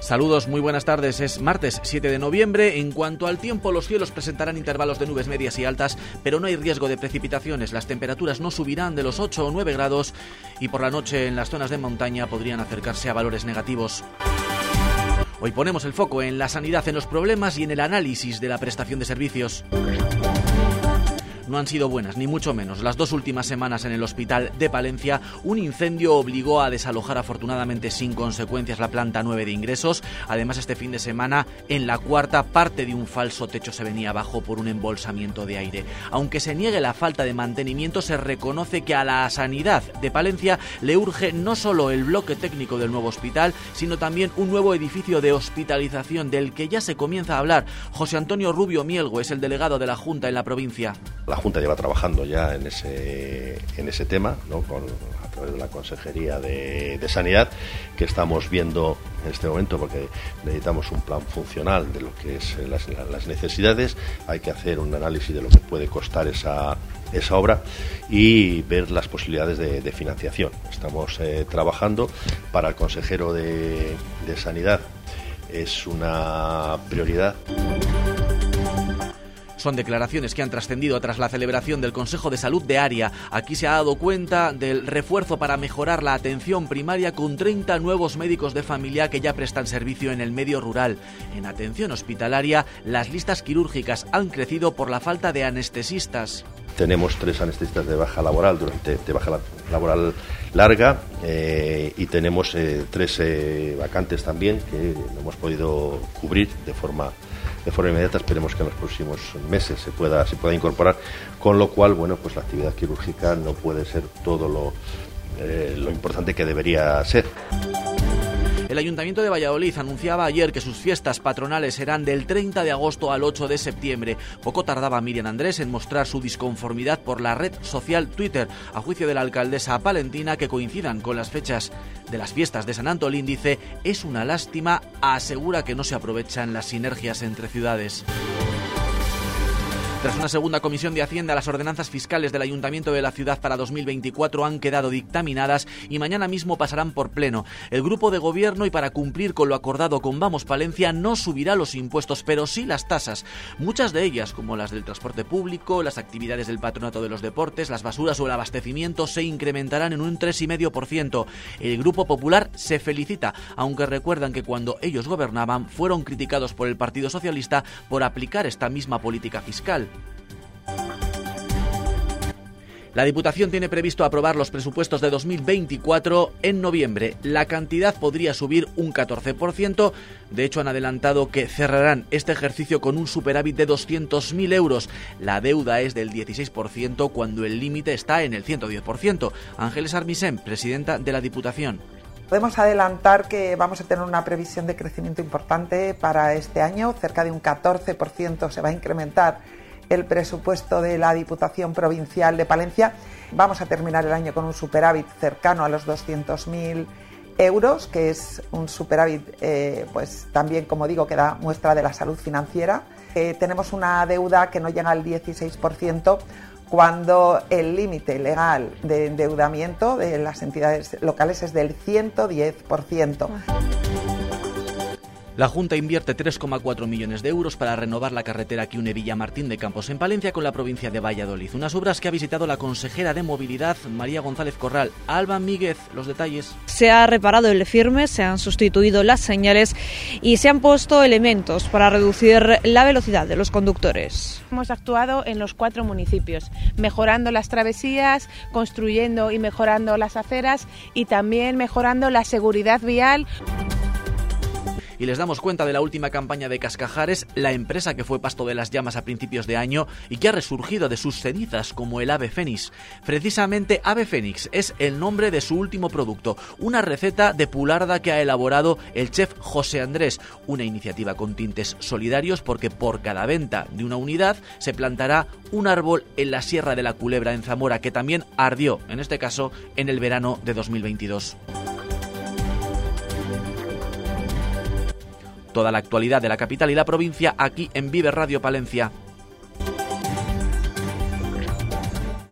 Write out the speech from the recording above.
Saludos, muy buenas tardes. Es martes 7 de noviembre. En cuanto al tiempo, los cielos presentarán intervalos de nubes medias y altas, pero no hay riesgo de precipitaciones. Las temperaturas no subirán de los 8 o 9 grados y por la noche en las zonas de montaña podrían acercarse a valores negativos. Hoy ponemos el foco en la sanidad, en los problemas y en el análisis de la prestación de servicios no han sido buenas, ni mucho menos. Las dos últimas semanas en el hospital de Palencia, un incendio obligó a desalojar afortunadamente sin consecuencias la planta 9 de ingresos. Además, este fin de semana, en la cuarta, parte de un falso techo se venía abajo por un embolsamiento de aire. Aunque se niegue la falta de mantenimiento, se reconoce que a la sanidad de Palencia le urge no solo el bloque técnico del nuevo hospital, sino también un nuevo edificio de hospitalización del que ya se comienza a hablar. José Antonio Rubio Mielgo es el delegado de la Junta en la provincia. Junta lleva trabajando ya en ese, en ese tema, ¿no? A través de la Consejería de, Sanidad, que estamos viendo en este momento, porque necesitamos un plan funcional de lo que es las, necesidades, hay que hacer un análisis de lo que puede costar esa, esa obra y ver las posibilidades de, financiación. Estamos eh, trabajando para el consejero de Sanidad. Es una prioridad. Son declaraciones que han trascendido tras la celebración del Consejo de Salud de Área. Aquí se ha dado cuenta del refuerzo para mejorar la atención primaria con 30 nuevos médicos de familia que ya prestan servicio en el medio rural. En atención hospitalaria, las listas quirúrgicas han crecido por la falta de anestesistas. Tenemos tres anestesistas de baja laboral durante de baja laboral larga eh, y tenemos eh, tres eh, vacantes también que no hemos podido cubrir de forma de forma inmediata. Esperemos que en los próximos meses se pueda, se pueda incorporar, con lo cual, bueno, pues la actividad quirúrgica no puede ser todo lo, eh, lo importante que debería ser. El Ayuntamiento de Valladolid anunciaba ayer que sus fiestas patronales serán del 30 de agosto al 8 de septiembre. Poco tardaba Miriam Andrés en mostrar su disconformidad por la red social Twitter, a juicio de la alcaldesa palentina, que coincidan con las fechas de las fiestas de San Antolín, dice, es una lástima, asegura que no se aprovechan las sinergias entre ciudades. Tras una segunda comisión de Hacienda, las ordenanzas fiscales del Ayuntamiento de la ciudad para 2024 han quedado dictaminadas y mañana mismo pasarán por pleno. El grupo de gobierno y para cumplir con lo acordado con Vamos Palencia no subirá los impuestos, pero sí las tasas. Muchas de ellas, como las del transporte público, las actividades del patronato de los deportes, las basuras o el abastecimiento, se incrementarán en un 3,5%. El Grupo Popular se felicita, aunque recuerdan que cuando ellos gobernaban fueron criticados por el Partido Socialista por aplicar esta misma política fiscal. La Diputación tiene previsto aprobar los presupuestos de 2024 en noviembre. La cantidad podría subir un 14%. De hecho, han adelantado que cerrarán este ejercicio con un superávit de 200.000 euros. La deuda es del 16% cuando el límite está en el 110%. Ángeles Armisen, presidenta de la Diputación. Podemos adelantar que vamos a tener una previsión de crecimiento importante para este año, cerca de un 14% se va a incrementar el presupuesto de la Diputación Provincial de Palencia. Vamos a terminar el año con un superávit cercano a los 200.000 euros, que es un superávit, eh, pues también, como digo, que da muestra de la salud financiera. Eh, tenemos una deuda que no llega al 16% cuando el límite legal de endeudamiento de las entidades locales es del 110%. La Junta invierte 3,4 millones de euros para renovar la carretera que une Villamartín de Campos en Palencia con la provincia de Valladolid. Unas obras que ha visitado la consejera de Movilidad, María González Corral. Alba Míguez, los detalles. Se ha reparado el firme, se han sustituido las señales y se han puesto elementos para reducir la velocidad de los conductores. Hemos actuado en los cuatro municipios, mejorando las travesías, construyendo y mejorando las aceras y también mejorando la seguridad vial y les damos cuenta de la última campaña de Cascajares, la empresa que fue pasto de las llamas a principios de año y que ha resurgido de sus cenizas como el ave fénix. Precisamente ave fénix es el nombre de su último producto, una receta de pularda que ha elaborado el chef José Andrés, una iniciativa con tintes solidarios porque por cada venta de una unidad se plantará un árbol en la Sierra de la Culebra en Zamora que también ardió, en este caso, en el verano de 2022. Toda la actualidad de la capital y la provincia aquí en Vive Radio Palencia.